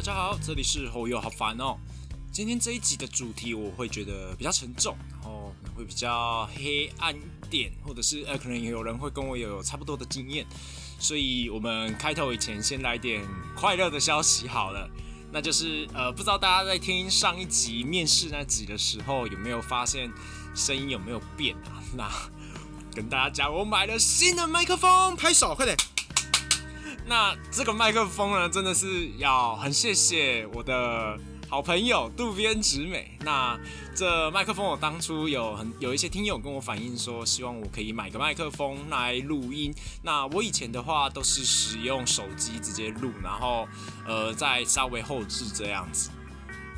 大家好，这里是后友，好烦哦。今天这一集的主题我会觉得比较沉重，然后可能会比较黑暗一点，或者是呃，可能也有人会跟我有差不多的经验，所以我们开头以前先来点快乐的消息好了。那就是呃，不知道大家在听上一集面试那集的时候有没有发现声音有没有变啊？那跟大家讲，我买了新的麦克风，拍手，快点。那这个麦克风呢，真的是要很谢谢我的好朋友渡边直美。那这麦克风我当初有很有一些听友跟我反映说，希望我可以买个麦克风来录音。那我以前的话都是使用手机直接录，然后呃再稍微后置这样子。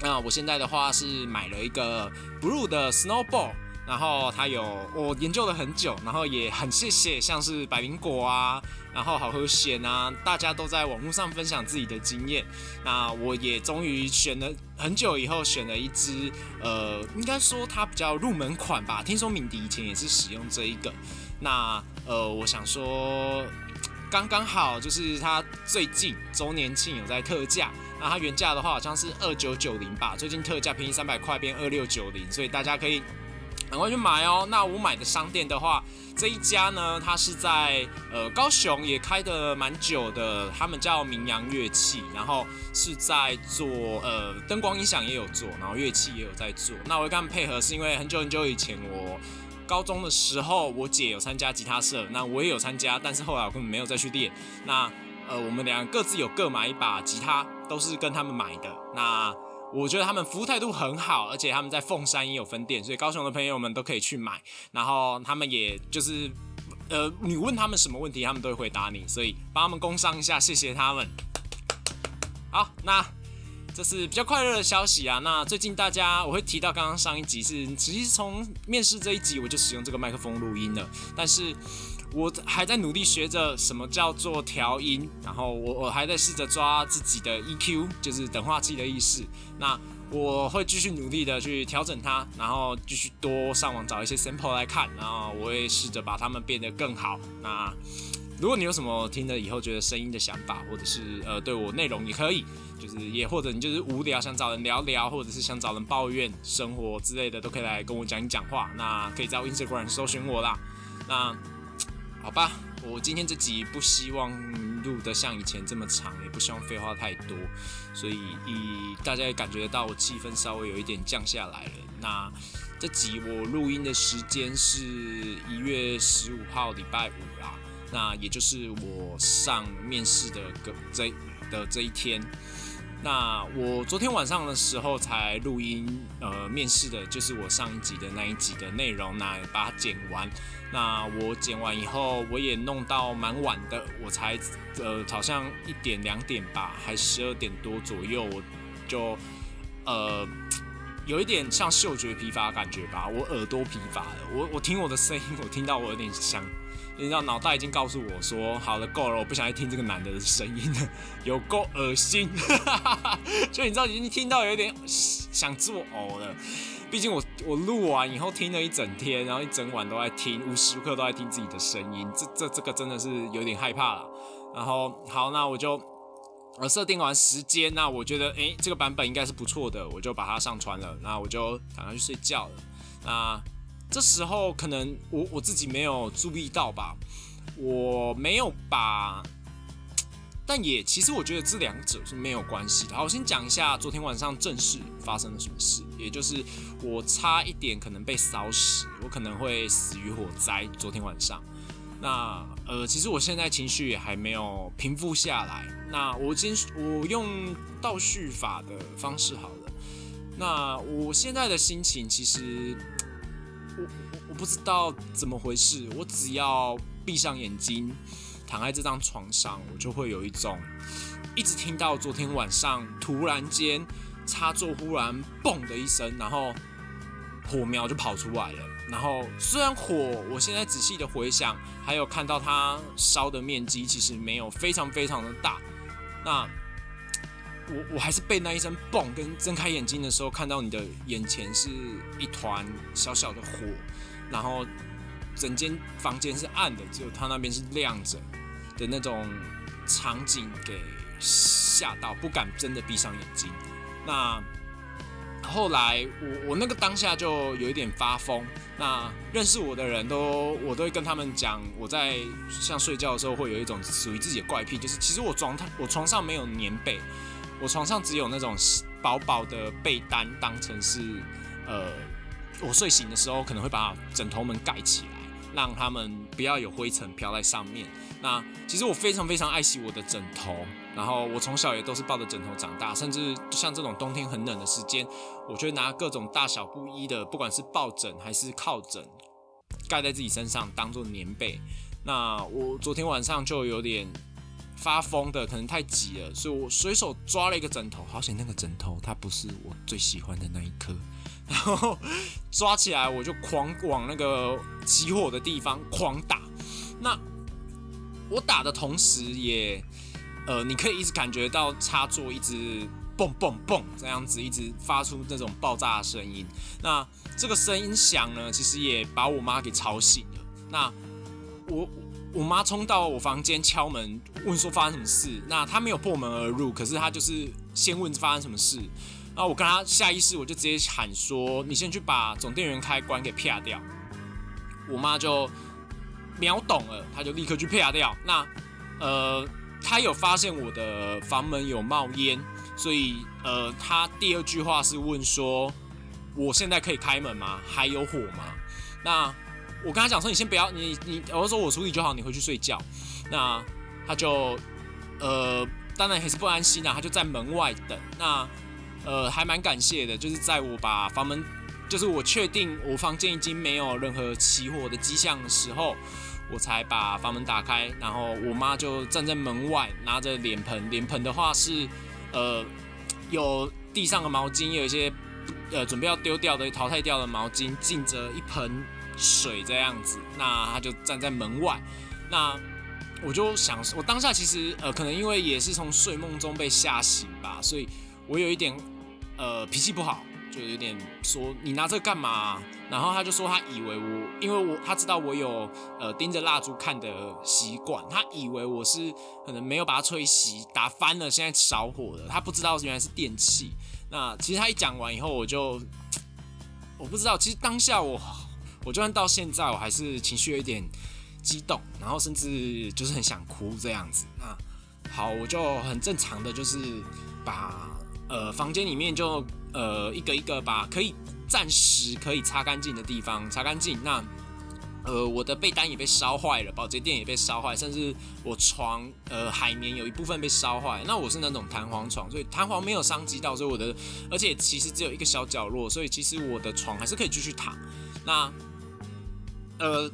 那我现在的话是买了一个 Blue 的 Snowball。然后它有我研究了很久，然后也很谢谢像是百灵果啊，然后好和弦啊，大家都在网络上分享自己的经验。那我也终于选了很久以后选了一支，呃，应该说它比较入门款吧。听说敏迪以前也是使用这一个。那呃，我想说刚刚好，就是它最近周年庆有在特价，那它原价的话好像是二九九零吧，最近特价便宜三百块，变二六九零，所以大家可以。赶快去买哦！那我买的商店的话，这一家呢，它是在呃高雄也开的蛮久的，他们叫名扬乐器，然后是在做呃灯光音响也有做，然后乐器也有在做。那我跟他们配合是因为很久很久以前我高中的时候，我姐有参加吉他社，那我也有参加，但是后来我根本没有再去练。那呃我们俩各自有各买一把吉他，都是跟他们买的。那我觉得他们服务态度很好，而且他们在凤山也有分店，所以高雄的朋友们都可以去买。然后他们也就是，呃，你问他们什么问题，他们都会回答你，所以帮他们工商一下，谢谢他们。好，那这是比较快乐的消息啊。那最近大家我会提到，刚刚上一集是，其实从面试这一集我就使用这个麦克风录音了，但是。我还在努力学着什么叫做调音，然后我我还在试着抓自己的 EQ，就是等化器的意思。那我会继续努力的去调整它，然后继续多上网找一些 sample 来看，然后我会试着把它们变得更好。那如果你有什么听了以后觉得声音的想法，或者是呃对我内容也可以，就是也或者你就是无聊想找人聊聊，或者是想找人抱怨生活之类的，都可以来跟我讲一讲话。那可以在 Instagram 搜寻我啦。那好吧，我今天这集不希望录得像以前这么长，也不希望废话太多，所以以大家也感觉得到我气氛稍微有一点降下来了。那这集我录音的时间是一月十五号礼拜五啦，那也就是我上面试的个这的这一天。那我昨天晚上的时候才录音，呃，面试的就是我上一集的那一集的内容，那把它剪完。那我剪完以后，我也弄到蛮晚的，我才呃好像一点两点吧，还十二点多左右，我就呃有一点像嗅觉疲乏感觉吧，我耳朵疲乏了。我我听我的声音，我听到我有点想。你知道脑袋已经告诉我说，好了，够了，我不想再听这个男的的声音了，有够恶心。所以你知道已经听到有点想作呕了。毕竟我我录完以后听了一整天，然后一整晚都在听，无时无刻都在听自己的声音，这这这个真的是有点害怕了。然后好，那我就我设定完时间，那我觉得诶，这个版本应该是不错的，我就把它上传了。那我就赶快去睡觉了。那。这时候可能我我自己没有注意到吧，我没有把，但也其实我觉得这两者是没有关系的。好，我先讲一下昨天晚上正式发生了什么事，也就是我差一点可能被烧死，我可能会死于火灾。昨天晚上，那呃，其实我现在情绪也还没有平复下来。那我今我用倒叙法的方式好了。那我现在的心情其实。我不知道怎么回事，我只要闭上眼睛，躺在这张床上，我就会有一种一直听到昨天晚上突然间插座忽然嘣的一声，然后火苗就跑出来了。然后虽然火，我现在仔细的回想，还有看到它烧的面积其实没有非常非常的大，那。我我还是被那一声嘣，跟睁开眼睛的时候看到你的眼前是一团小小的火，然后整间房间是暗的，只有他那边是亮着的那种场景给吓到，不敢真的闭上眼睛。那后来我我那个当下就有一点发疯。那认识我的人都我都会跟他们讲，我在像睡觉的时候会有一种属于自己的怪癖，就是其实我床我床上没有棉被，我床上只有那种薄薄的被单，当成是呃我睡醒的时候可能会把枕头们盖起来。让他们不要有灰尘飘在上面。那其实我非常非常爱惜我的枕头，然后我从小也都是抱着枕头长大，甚至像这种冬天很冷的时间，我就会拿各种大小不一的，不管是抱枕还是靠枕，盖在自己身上当做棉被。那我昨天晚上就有点发疯的，可能太急了，所以我随手抓了一个枕头，好险那个枕头它不是我最喜欢的那一颗。然后抓起来，我就狂往那个起火的地方狂打。那我打的同时，也呃，你可以一直感觉到插座一直蹦蹦蹦这样子，一直发出那种爆炸的声音。那这个声音响呢，其实也把我妈给吵醒了。那我我妈冲到我房间敲门，问说发生什么事。那她没有破门而入，可是她就是先问发生什么事。然后我跟她下意识，我就直接喊说：“你先去把总电源开关给啪掉。”我妈就秒懂了，她就立刻去啪掉。那呃，她有发现我的房门有冒烟，所以呃，她第二句话是问说：“我现在可以开门吗？还有火吗？”那我跟他讲说：“你先不要，你你，我说我处理就好，你回去睡觉。”那他就呃，当然还是不安心啊，他就在门外等。那呃，还蛮感谢的，就是在我把房门，就是我确定我房间已经没有任何起火的迹象的时候，我才把房门打开，然后我妈就站在门外拿着脸盆，脸盆的话是，呃，有地上的毛巾，有一些呃准备要丢掉的淘汰掉的毛巾，浸着一盆水这样子，那他就站在门外，那我就想，我当下其实呃，可能因为也是从睡梦中被吓醒吧，所以我有一点。呃，脾气不好，就有点说你拿这个干嘛？然后他就说他以为我，因为我他知道我有呃盯着蜡烛看的习惯，他以为我是可能没有把它吹熄，打翻了，现在着火了。他不知道原来是电器。那其实他一讲完以后，我就 我不知道，其实当下我我就算到现在，我还是情绪有一点激动，然后甚至就是很想哭这样子。那好，我就很正常的就是把。呃，房间里面就呃一个一个把可以暂时可以擦干净的地方擦干净。那呃我的被单也被烧坏了，保洁垫也被烧坏，甚至我床呃海绵有一部分被烧坏。那我是那种弹簧床，所以弹簧没有伤及到，所以我的而且其实只有一个小角落，所以其实我的床还是可以继续躺。那呃，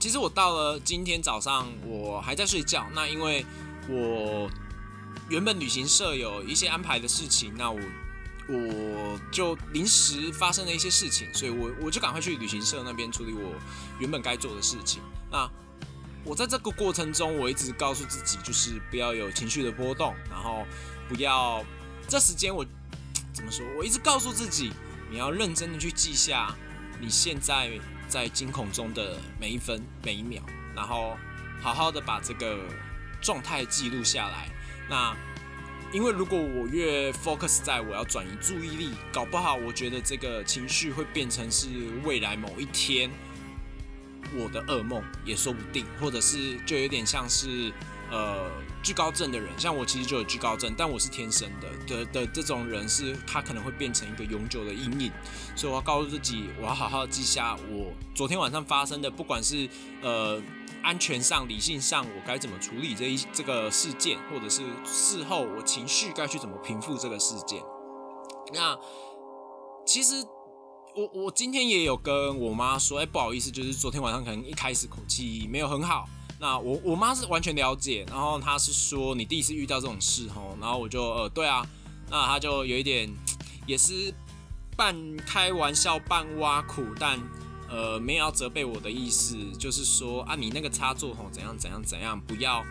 其实我到了今天早上我还在睡觉，那因为我。原本旅行社有一些安排的事情，那我我就临时发生了一些事情，所以我我就赶快去旅行社那边处理我原本该做的事情。那我在这个过程中，我一直告诉自己，就是不要有情绪的波动，然后不要这时间我怎么说？我一直告诉自己，你要认真的去记下你现在在惊恐中的每一分每一秒，然后好好的把这个状态记录下来。那，因为如果我越 focus 在我要转移注意力，搞不好我觉得这个情绪会变成是未来某一天我的噩梦也说不定，或者是就有点像是呃惧高症的人，像我其实就有惧高症，但我是天生的的的这种人是他可能会变成一个永久的阴影，所以我要告诉自己，我要好好记下我昨天晚上发生的，不管是呃。安全上、理性上，我该怎么处理这一这个事件，或者是事后我情绪该去怎么平复这个事件？那其实我我今天也有跟我妈说，哎，不好意思，就是昨天晚上可能一开始口气没有很好。那我我妈是完全了解，然后她是说你第一次遇到这种事吼，然后我就呃对啊，那她就有一点也是半开玩笑半挖苦，但。呃，没有要责备我的意思，就是说啊，你那个插座吼怎样怎样怎样，不要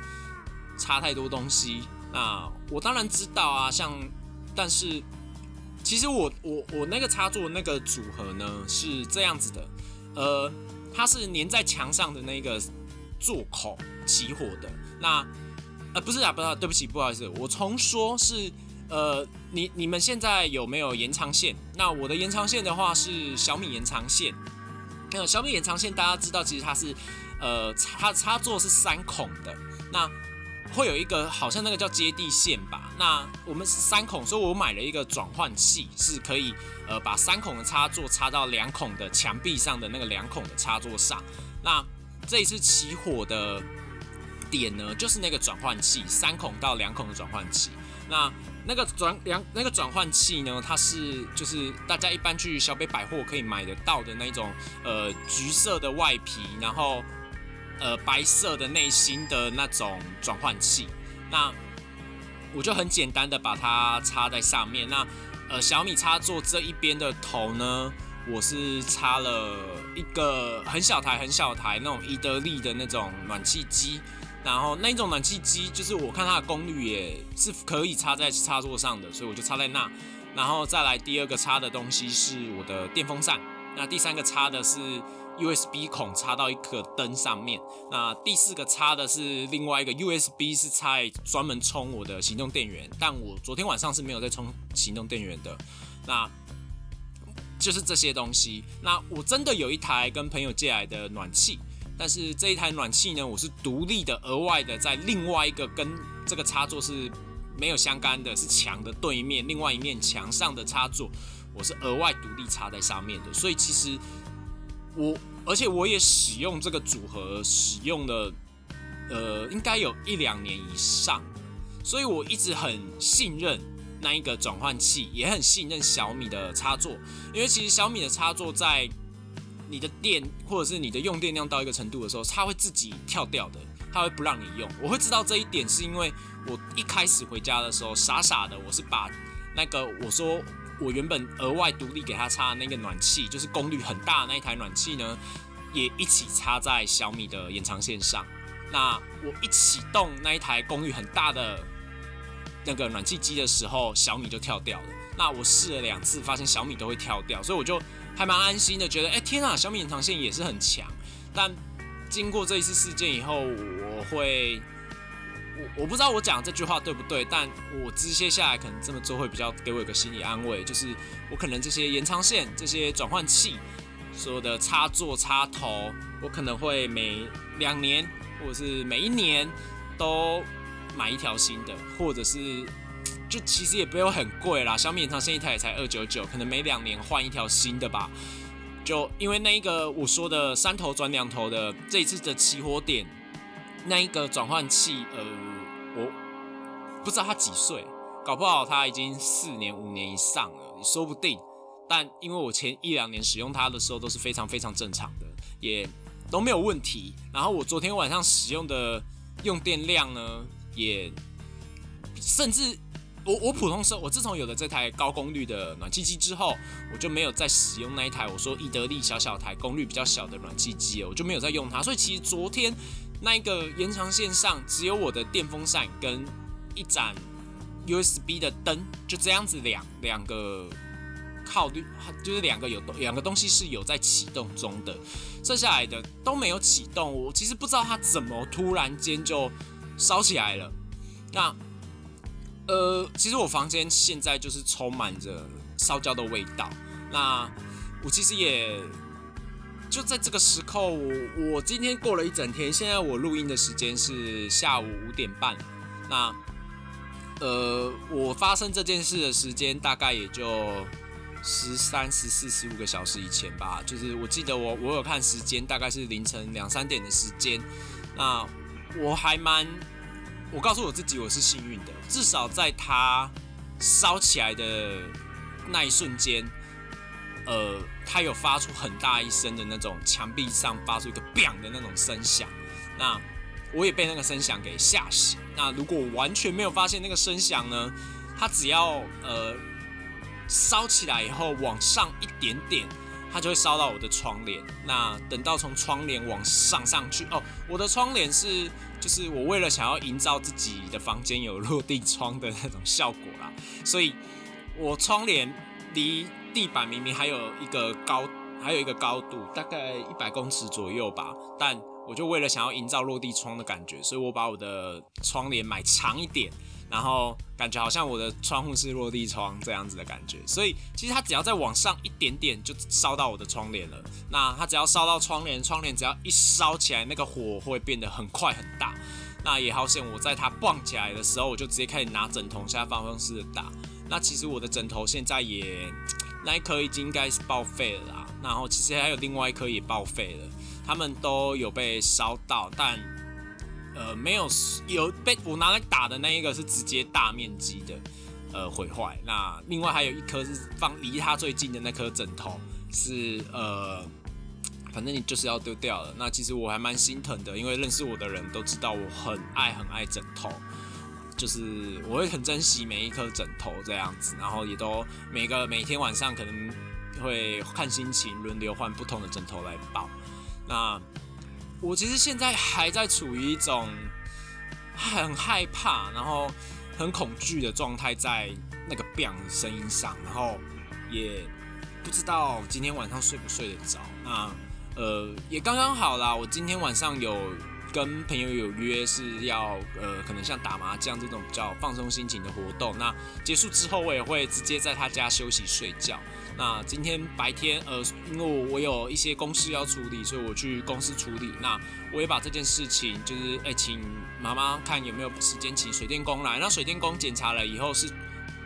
插太多东西。那我当然知道啊，像，但是其实我我我那个插座那个组合呢是这样子的，呃，它是粘在墙上的那个做口起火的。那呃，不是啊，不是，对不起，不好意思，我重说，是呃，你你们现在有没有延长线？那我的延长线的话是小米延长线。那小米延长线大家知道，其实它是呃插插座是三孔的，那会有一个好像那个叫接地线吧？那我们是三孔，所以我买了一个转换器，是可以呃把三孔的插座插到两孔的墙壁上的那个两孔的插座上。那这一次起火的点呢，就是那个转换器，三孔到两孔的转换器。那那个转两那个转换器呢，它是就是大家一般去小北百货可以买得到的那种，呃，橘色的外皮，然后呃白色的内芯的那种转换器。那我就很简单的把它插在上面。那呃小米插座这一边的头呢，我是插了一个很小台很小台那种伊德利的那种暖气机。然后那种暖气机，就是我看它的功率也是可以插在插座上的，所以我就插在那。然后再来第二个插的东西是我的电风扇，那第三个插的是 USB 孔插到一颗灯上面。那第四个插的是另外一个 USB 是插专门充我的行动电源，但我昨天晚上是没有在充行动电源的。那就是这些东西。那我真的有一台跟朋友借来的暖气。但是这一台暖气呢，我是独立的、额外的，在另外一个跟这个插座是没有相干的，是墙的对面另外一面墙上的插座，我是额外独立插在上面的。所以其实我，而且我也使用这个组合，使用了呃，应该有一两年以上，所以我一直很信任那一个转换器，也很信任小米的插座，因为其实小米的插座在。你的电或者是你的用电量到一个程度的时候，它会自己跳掉的，它会不让你用。我会知道这一点，是因为我一开始回家的时候，傻傻的，我是把那个我说我原本额外独立给它插的那个暖气，就是功率很大的那一台暖气呢，也一起插在小米的延长线上。那我一启动那一台功率很大的那个暖气机的时候，小米就跳掉了。那我试了两次，发现小米都会跳掉，所以我就。还蛮安心的，觉得哎天啊，小米延长线也是很强。但经过这一次事件以后，我会我我不知道我讲这句话对不对，但我直接下来可能这么做会比较给我一个心理安慰，就是我可能这些延长线、这些转换器、所有的插座插头，我可能会每两年或者是每一年都买一条新的，或者是。就其实也不用很贵啦，小米延长线一台也才二九九，可能每两年换一条新的吧。就因为那一个我说的三头转两头的这一次的起火点，那一个转换器，呃，我不知道他几岁，搞不好他已经四年五年以上了，也说不定。但因为我前一两年使用它的时候都是非常非常正常的，也都没有问题。然后我昨天晚上使用的用电量呢，也甚至。我我普通时候，我自从有了这台高功率的暖气机之后，我就没有再使用那一台我说伊德利小小台功率比较小的暖气机了，我就没有再用它。所以其实昨天那一个延长线上只有我的电风扇跟一盏 USB 的灯，就这样子两两个靠绿，就是两个有两个东西是有在启动中的，剩下来的都没有启动。我其实不知道它怎么突然间就烧起来了。那。呃，其实我房间现在就是充满着烧焦的味道。那我其实也就在这个时候，我我今天过了一整天。现在我录音的时间是下午五点半。那呃，我发生这件事的时间大概也就十三、十四、十五个小时以前吧。就是我记得我我有看时间，大概是凌晨两三点的时间。那我还蛮。我告诉我自己，我是幸运的，至少在它烧起来的那一瞬间，呃，它有发出很大一声的那种墙壁上发出一个 “bang” 的那种声响。那我也被那个声响给吓醒。那如果我完全没有发现那个声响呢？它只要呃烧起来以后往上一点点，它就会烧到我的窗帘。那等到从窗帘往上上去，哦，我的窗帘是。就是我为了想要营造自己的房间有落地窗的那种效果啦，所以我窗帘离地板明明还有一个高，还有一个高度，大概一百公尺左右吧，但我就为了想要营造落地窗的感觉，所以我把我的窗帘买长一点，然后感觉好像我的窗户是落地窗这样子的感觉。所以其实它只要再往上一点点，就烧到我的窗帘了。那它只要烧到窗帘，窗帘只要一烧起来，那个火会变得很快很大。那也好险，我在它蹦起来的时候，我就直接开始拿枕头下方方式的打。那其实我的枕头现在也 那一颗已经应该是报废了啦。然后其实还有另外一颗也报废了。他们都有被烧到，但呃没有有被我拿来打的那一个是直接大面积的呃毁坏。那另外还有一颗是放离它最近的那颗枕头是呃，反正你就是要丢掉了。那其实我还蛮心疼的，因为认识我的人都知道我很爱很爱枕头，就是我会很珍惜每一颗枕头这样子，然后也都每个每天晚上可能会看心情轮流换不同的枕头来抱。那我其实现在还在处于一种很害怕，然后很恐惧的状态，在那个 bang 的声音上，然后也不知道今天晚上睡不睡得着。那呃，也刚刚好啦，我今天晚上有跟朋友有约，是要呃，可能像打麻将这种比较放松心情的活动。那结束之后，我也会直接在他家休息睡觉。那今天白天，呃，因为我有一些公事要处理，所以我去公司处理。那我也把这件事情，就是哎，请妈妈看有没有时间请水电工来。那水电工检查了以后是，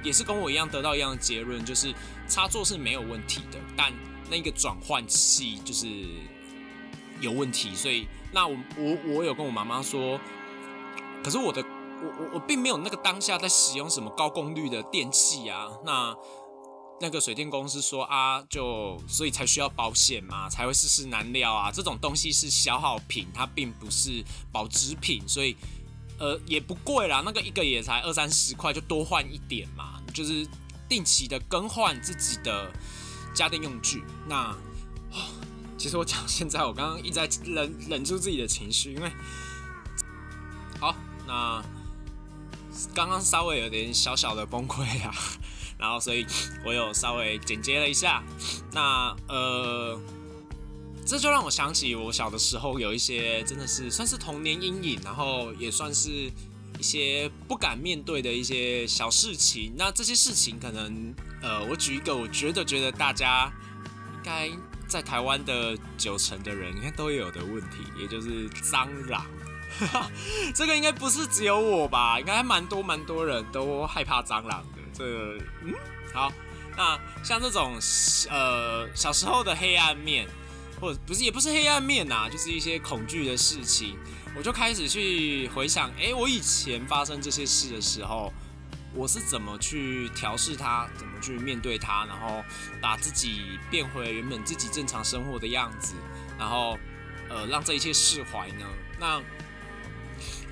也是跟我一样得到一样的结论，就是插座是没有问题的，但那个转换器就是有问题。所以，那我我我有跟我妈妈说，可是我的我我我并没有那个当下在使用什么高功率的电器啊，那。那个水电公司说啊，就所以才需要保险嘛，才会世事难料啊。这种东西是消耗品，它并不是保值品，所以呃也不贵啦。那个一个也才二三十块，就多换一点嘛，就是定期的更换自己的家电用具。那其实我讲现在，我刚刚一直在忍忍住自己的情绪，因为好，那刚刚稍微有点小小的崩溃啊。然后，所以我有稍微剪接了一下。那呃，这就让我想起我小的时候有一些真的是算是童年阴影，然后也算是一些不敢面对的一些小事情。那这些事情可能呃，我举一个，我觉得觉得大家应该在台湾的九成的人应该都有的问题，也就是蟑螂。这个应该不是只有我吧？应该蛮多蛮多人都害怕蟑螂。这嗯好，那像这种呃小时候的黑暗面，或不是也不是黑暗面呐，就是一些恐惧的事情，我就开始去回想，哎，我以前发生这些事的时候，我是怎么去调试它，怎么去面对它，然后把自己变回原本自己正常生活的样子，然后呃让这一切释怀呢？那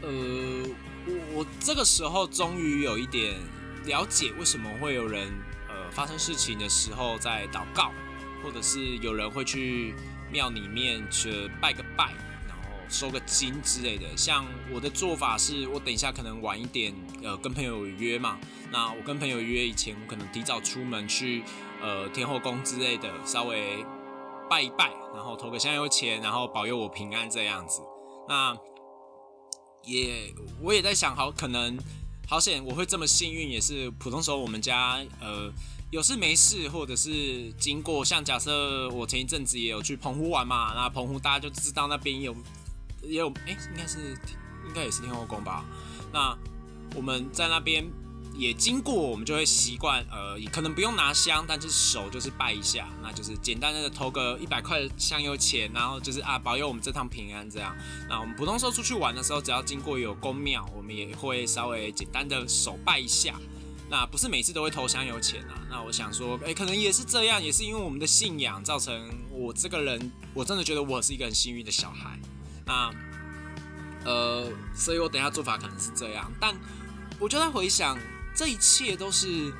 呃我我这个时候终于有一点。了解为什么会有人呃发生事情的时候在祷告，或者是有人会去庙里面去拜个拜，然后收个金之类的。像我的做法是，我等一下可能晚一点，呃，跟朋友约嘛。那我跟朋友约以前，我可能提早出门去呃天后宫之类的，稍微拜一拜，然后投个香油钱，然后保佑我平安这样子。那也我也在想，好可能。好险，我会这么幸运，也是普通时候我们家呃有事没事，或者是经过，像假设我前一阵子也有去澎湖玩嘛，那澎湖大家就知道那边有也有哎，应该是应该也是天后宫吧，那我们在那边。也经过，我们就会习惯，呃，可能不用拿香，但是手就是拜一下，那就是简单的投个一百块香油钱，然后就是啊，保佑我们这趟平安这样。那我们普通时候出去玩的时候，只要经过有宫庙，我们也会稍微简单的手拜一下。那不是每次都会投香油钱啊。那我想说，哎，可能也是这样，也是因为我们的信仰造成我这个人，我真的觉得我是一个很幸运的小孩。那呃，所以我等下做法可能是这样，但我就在回想。这一切都是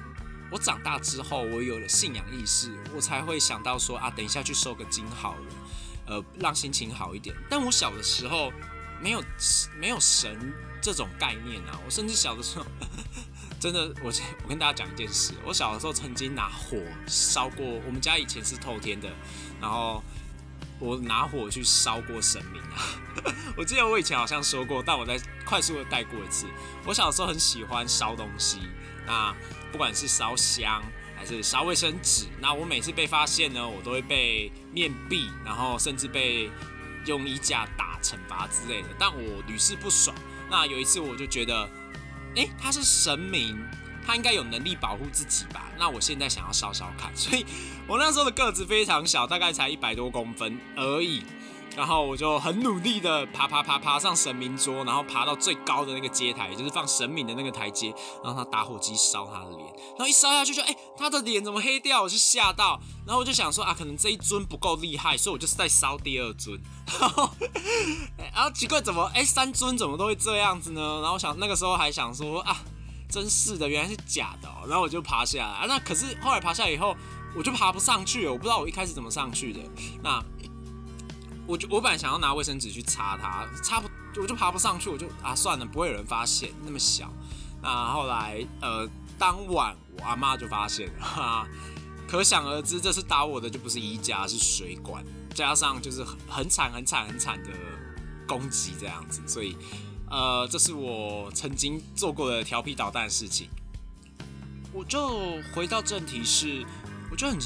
我长大之后，我有了信仰意识，我才会想到说啊，等一下去收个金好了，呃，让心情好一点。但我小的时候没有没有神这种概念啊，我甚至小的时候 真的，我我跟大家讲一件事，我小的时候曾经拿火烧过，我们家以前是透天的，然后我拿火去烧过神明啊！我记得我以前好像说过，但我再快速的带过一次。我小时候很喜欢烧东西，那不管是烧香还是烧卫生纸，那我每次被发现呢，我都会被面壁，然后甚至被用衣架打惩罚之类的，但我屡试不爽。那有一次我就觉得，哎，他是神明。他应该有能力保护自己吧？那我现在想要烧烧看，所以我那时候的个子非常小，大概才一百多公分而已。然后我就很努力的爬爬爬爬上神明桌，然后爬到最高的那个阶台，就是放神明的那个台阶，然后他打火机烧他的脸，然后一烧下去就哎，他的脸怎么黑掉？我就吓到，然后我就想说啊，可能这一尊不够厉害，所以我就是在烧第二尊。然后奇怪怎么哎三尊怎么都会这样子呢？然后想那个时候还想说啊。真是的，原来是假的哦。然后我就爬下来啊，那可是后来爬下来以后，我就爬不上去了。我不知道我一开始怎么上去的。那我就我本来想要拿卫生纸去擦它，擦不我就爬不上去，我就啊算了，不会有人发现，那么小。那后来呃当晚我阿妈就发现了，哈，可想而知，这次打我的就不是衣架，是水管，加上就是很惨很惨很惨的攻击这样子，所以。呃，这是我曾经做过的调皮捣蛋事情。我就回到正题，是我就很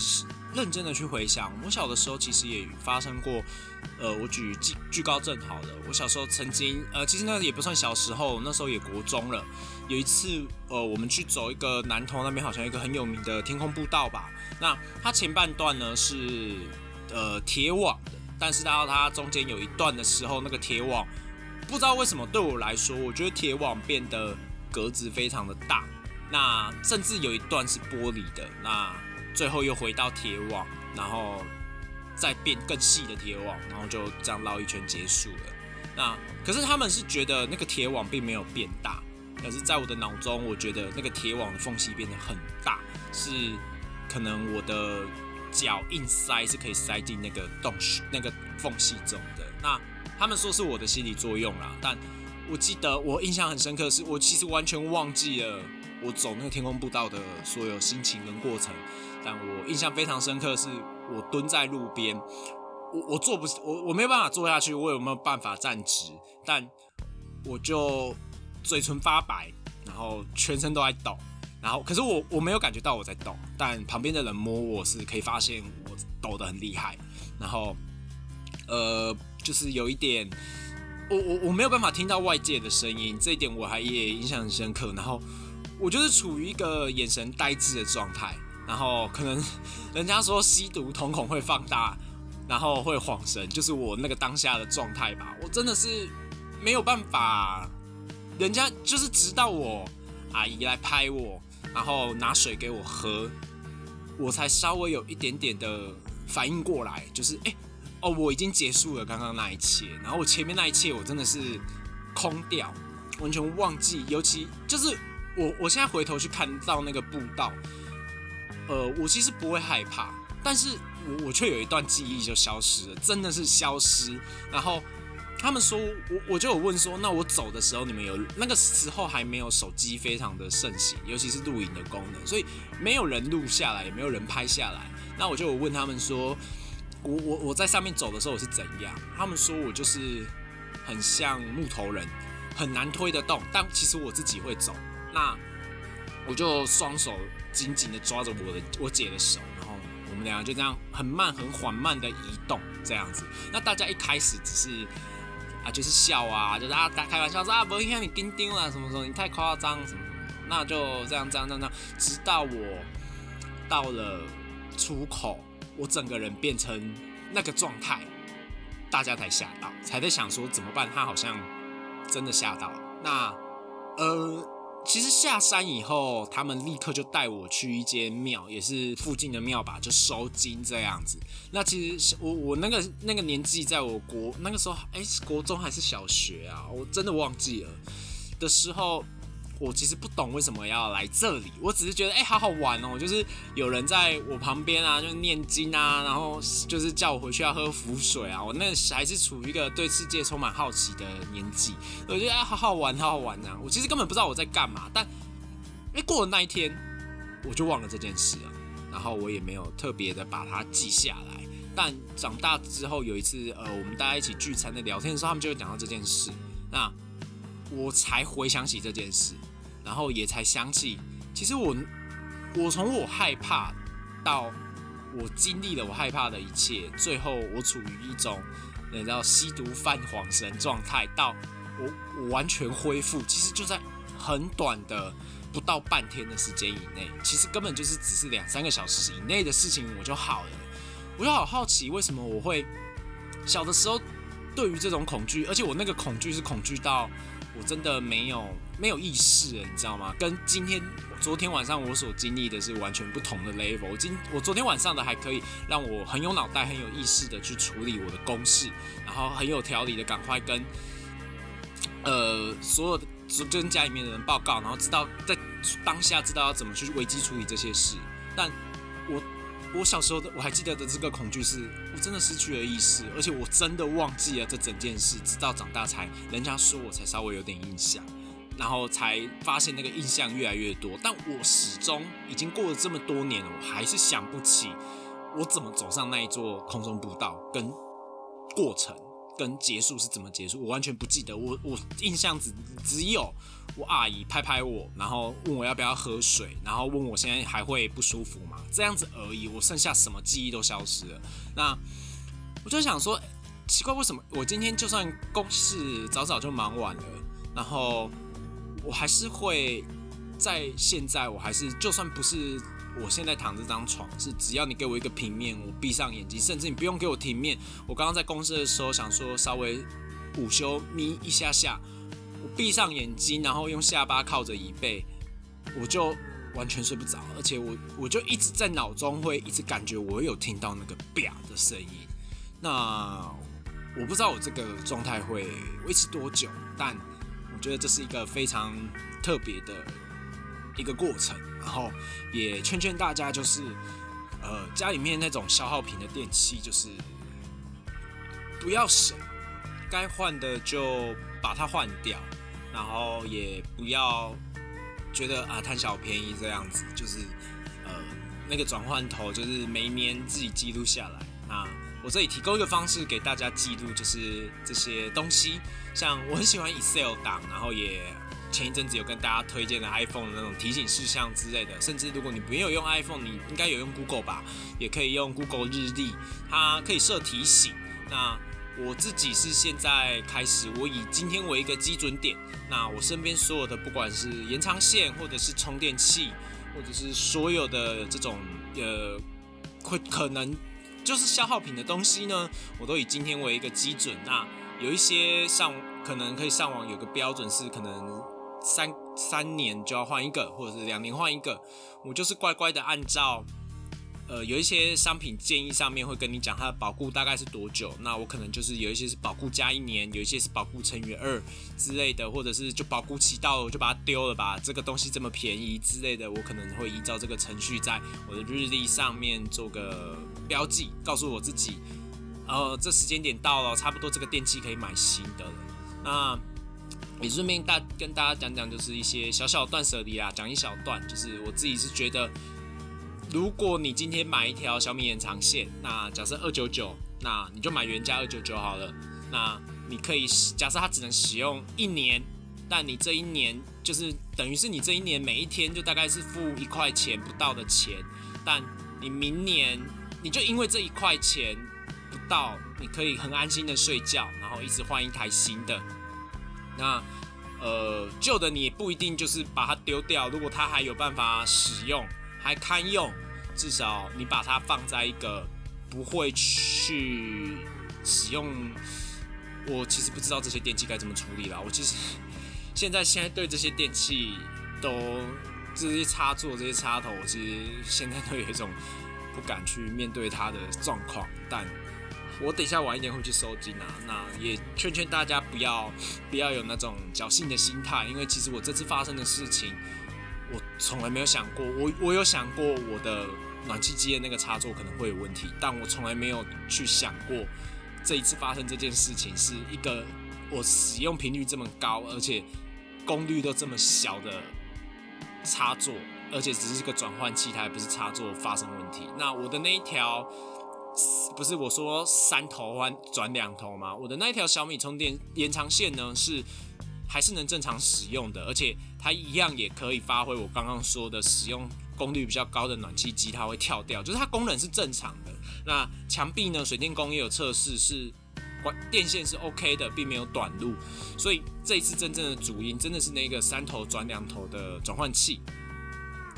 认真的去回想，我小的时候其实也发生过。呃，我举巨巨高正好了，我小时候曾经，呃，其实那也不算小时候，那时候也国中了。有一次，呃，我们去走一个南投那边好像一个很有名的天空步道吧。那它前半段呢是呃铁网的，但是到它中间有一段的时候，那个铁网。不知道为什么对我来说，我觉得铁网变得格子非常的大，那甚至有一段是玻璃的，那最后又回到铁网，然后再变更细的铁网，然后就这样绕一圈结束了。那可是他们是觉得那个铁网并没有变大，可是在我的脑中，我觉得那个铁网的缝隙变得很大，是可能我的脚硬塞是可以塞进那个洞、那个缝隙中的那。他们说是我的心理作用啦，但我记得我印象很深刻，是我其实完全忘记了我走那个天空步道的所有心情跟过程。但我印象非常深刻，是我蹲在路边，我我坐不，我我没有办法坐下去，我有没有办法站直？但我就嘴唇发白，然后全身都在抖，然后可是我我没有感觉到我在抖，但旁边的人摸我是可以发现我抖得很厉害，然后呃。就是有一点，我我我没有办法听到外界的声音，这一点我还也印象很深刻。然后我就是处于一个眼神呆滞的状态，然后可能人家说吸毒瞳孔会放大，然后会晃神，就是我那个当下的状态吧。我真的是没有办法，人家就是直到我阿姨来拍我，然后拿水给我喝，我才稍微有一点点的反应过来，就是哎。哦，我已经结束了刚刚那一切，然后我前面那一切我真的是空掉，完全忘记。尤其就是我，我现在回头去看到那个步道，呃，我其实不会害怕，但是我我却有一段记忆就消失了，真的是消失。然后他们说我，我就有问说，那我走的时候你们有那个时候还没有手机非常的盛行，尤其是录影的功能，所以没有人录下来，也没有人拍下来。那我就有问他们说。我我我在上面走的时候我是怎样？他们说我就是很像木头人，很难推得动。但其实我自己会走。那我就双手紧紧的抓着我的我姐的手，然后我们两个就这样很慢很缓慢的移动这样子。那大家一开始只是啊就是笑啊，就是啊开玩笑说啊不会看你钉钉了什么什么，你太夸张什么什么。那就这样这样这样，直到我到了出口。我整个人变成那个状态，大家才吓到，才在想说怎么办。他好像真的吓到了。那呃，其实下山以后，他们立刻就带我去一间庙，也是附近的庙吧，就收金这样子。那其实我我那个那个年纪，在我国那个时候，哎，国中还是小学啊？我真的忘记了的时候。我其实不懂为什么要来这里，我只是觉得哎，好好玩哦，就是有人在我旁边啊，就念经啊，然后就是叫我回去要喝符水啊。我那时还是处于一个对世界充满好奇的年纪，我觉得哎，好好玩，好好玩啊。我其实根本不知道我在干嘛，但哎，过了那一天，我就忘了这件事了，然后我也没有特别的把它记下来。但长大之后有一次，呃，我们大家一起聚餐的聊天的时候，他们就会讲到这件事，那我才回想起这件事，然后也才想起，其实我我从我害怕到我经历了我害怕的一切，最后我处于一种你知道吸毒犯恍神状态，到我我完全恢复，其实就在很短的不到半天的时间以内，其实根本就是只是两三个小时以内的事情，我就好了。我就好好奇，为什么我会小的时候对于这种恐惧，而且我那个恐惧是恐惧到我真的没有没有意识了，你知道吗？跟今天昨天晚上我所经历的是完全不同的 level。今我昨天晚上的还可以让我很有脑袋、很有意识的去处理我的公事，然后很有条理的赶快跟呃所有的跟家里面的人报告，然后知道在当下知道要怎么去危机处理这些事，但我。我小时候的我还记得的这个恐惧是，我真的失去了意识，而且我真的忘记了这整件事，直到长大才人家说我才稍微有点印象，然后才发现那个印象越来越多。但我始终已经过了这么多年了，我还是想不起我怎么走上那一座空中步道跟过程。跟结束是怎么结束，我完全不记得。我我印象只只有我阿姨拍拍我，然后问我要不要喝水，然后问我现在还会不舒服吗？这样子而已。我剩下什么记忆都消失了。那我就想说，奇怪，为什么我今天就算公事早早就忙完了，然后我还是会在现在，我还是就算不是。我现在躺这张床是，只要你给我一个平面，我闭上眼睛，甚至你不用给我平面。我刚刚在公司的时候想说稍微午休眯一下下，我闭上眼睛，然后用下巴靠着椅背，我就完全睡不着，而且我我就一直在脑中会一直感觉我有听到那个啪的声音。那我不知道我这个状态会维持多久，但我觉得这是一个非常特别的一个过程。然后也劝劝大家，就是呃家里面那种消耗品的电器，就是不要省，该换的就把它换掉，然后也不要觉得啊贪小便宜这样子，就是呃那个转换头，就是每一年自己记录下来。那我这里提供一个方式给大家记录，就是这些东西，像我很喜欢 Excel 档，然后也。前一阵子有跟大家推荐的 iPhone 的那种提醒事项之类的，甚至如果你没有用 iPhone，你应该有用 Google 吧，也可以用 Google 日历，它可以设提醒。那我自己是现在开始，我以今天为一个基准点，那我身边所有的不管是延长线，或者是充电器，或者是所有的这种呃会可能就是消耗品的东西呢，我都以今天为一个基准。那有一些上可能可以上网有个标准是可能。三三年就要换一个，或者是两年换一个，我就是乖乖的按照，呃，有一些商品建议上面会跟你讲它的保固大概是多久，那我可能就是有一些是保固加一年，有一些是保固乘以二之类的，或者是就保固期到了我就把它丢了吧，这个东西这么便宜之类的，我可能会依照这个程序在我的日历上面做个标记，告诉我自己，呃，这时间点到了，差不多这个电器可以买新的了，那。也顺便大跟大家讲讲，就是一些小小断舍离啦，讲一小段，就是我自己是觉得，如果你今天买一条小米延长线，那假设二九九，那你就买原价二九九好了。那你可以假设它只能使用一年，但你这一年就是等于是你这一年每一天就大概是付一块钱不到的钱，但你明年你就因为这一块钱不到，你可以很安心的睡觉，然后一直换一台新的。那，呃，旧的你不一定就是把它丢掉，如果它还有办法使用，还堪用，至少你把它放在一个不会去使用。我其实不知道这些电器该怎么处理了。我其实现在现在对这些电器都这些插座、这些插头，我其实现在都有一种不敢去面对它的状况，但。我等一下晚一点会去收金啊，那也劝劝大家不要不要有那种侥幸的心态，因为其实我这次发生的事情，我从来没有想过，我我有想过我的暖气机的那个插座可能会有问题，但我从来没有去想过这一次发生这件事情是一个我使用频率这么高，而且功率都这么小的插座，而且只是一个转换器，它还不是插座发生问题。那我的那一条。不是我说三头换转两头吗？我的那一条小米充电延长线呢是还是能正常使用的，而且它一样也可以发挥我刚刚说的使用功率比较高的暖气机，它会跳掉，就是它功能是正常的。那墙壁呢？水电工也有测试是。关电线是 OK 的，并没有短路，所以这一次真正的主因真的是那个三头转两头的转换器。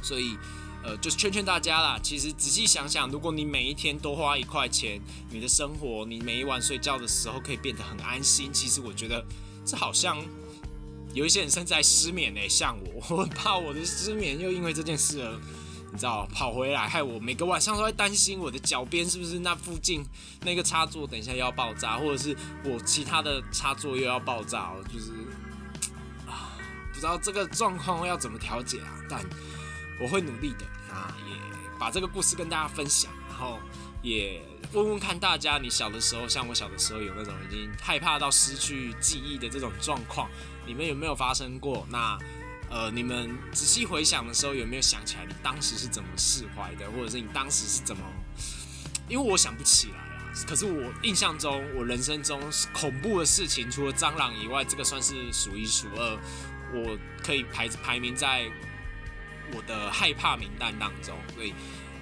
所以，呃，就是劝劝大家啦。其实仔细想想，如果你每一天多花一块钱，你的生活，你每一晚睡觉的时候可以变得很安心。其实我觉得这好像有一些人正在失眠诶，像我，我很怕我的失眠又因为这件事而。你知道跑回来害我每个晚上都在担心我的脚边是不是那附近那个插座等一下又要爆炸，或者是我其他的插座又要爆炸，就是啊，不知道这个状况要怎么调节啊，但我会努力的。那也把这个故事跟大家分享，然后也问问看大家，你小的时候像我小的时候有那种已经害怕到失去记忆的这种状况，你们有没有发生过？那。呃，你们仔细回想的时候，有没有想起来你当时是怎么释怀的，或者是你当时是怎么？因为我想不起来啊。可是我印象中，我人生中恐怖的事情，除了蟑螂以外，这个算是数一数二。我可以排排名在我的害怕名单当中。所以，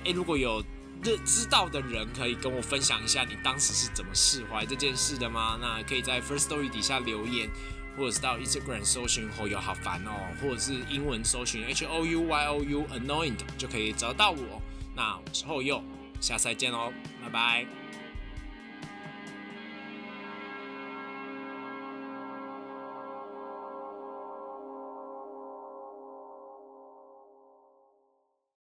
诶，如果有知知道的人，可以跟我分享一下你当时是怎么释怀这件事的吗？那可以在 First Story 底下留言。或者是到 Instagram 搜寻后友好烦哦，或者是英文搜寻 H O U Y O U Annoyed 就可以找到我。那我是后友，下次再见喽，拜拜。